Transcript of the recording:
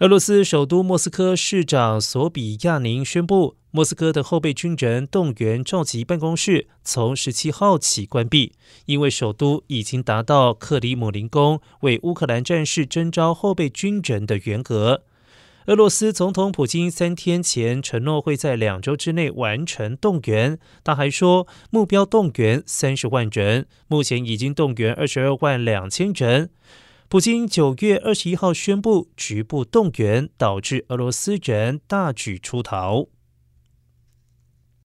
俄罗斯首都莫斯科市长索比亚宁宣布，莫斯科的后备军人动员召集办公室从十七号起关闭，因为首都已经达到克里姆林宫为乌克兰战士征召后备军人的原额。俄罗斯总统普京三天前承诺会在两周之内完成动员，他还说目标动员三十万人，目前已经动员二十二万两千人。普京九月二十一号宣布局部动员，导致俄罗斯人大举出逃。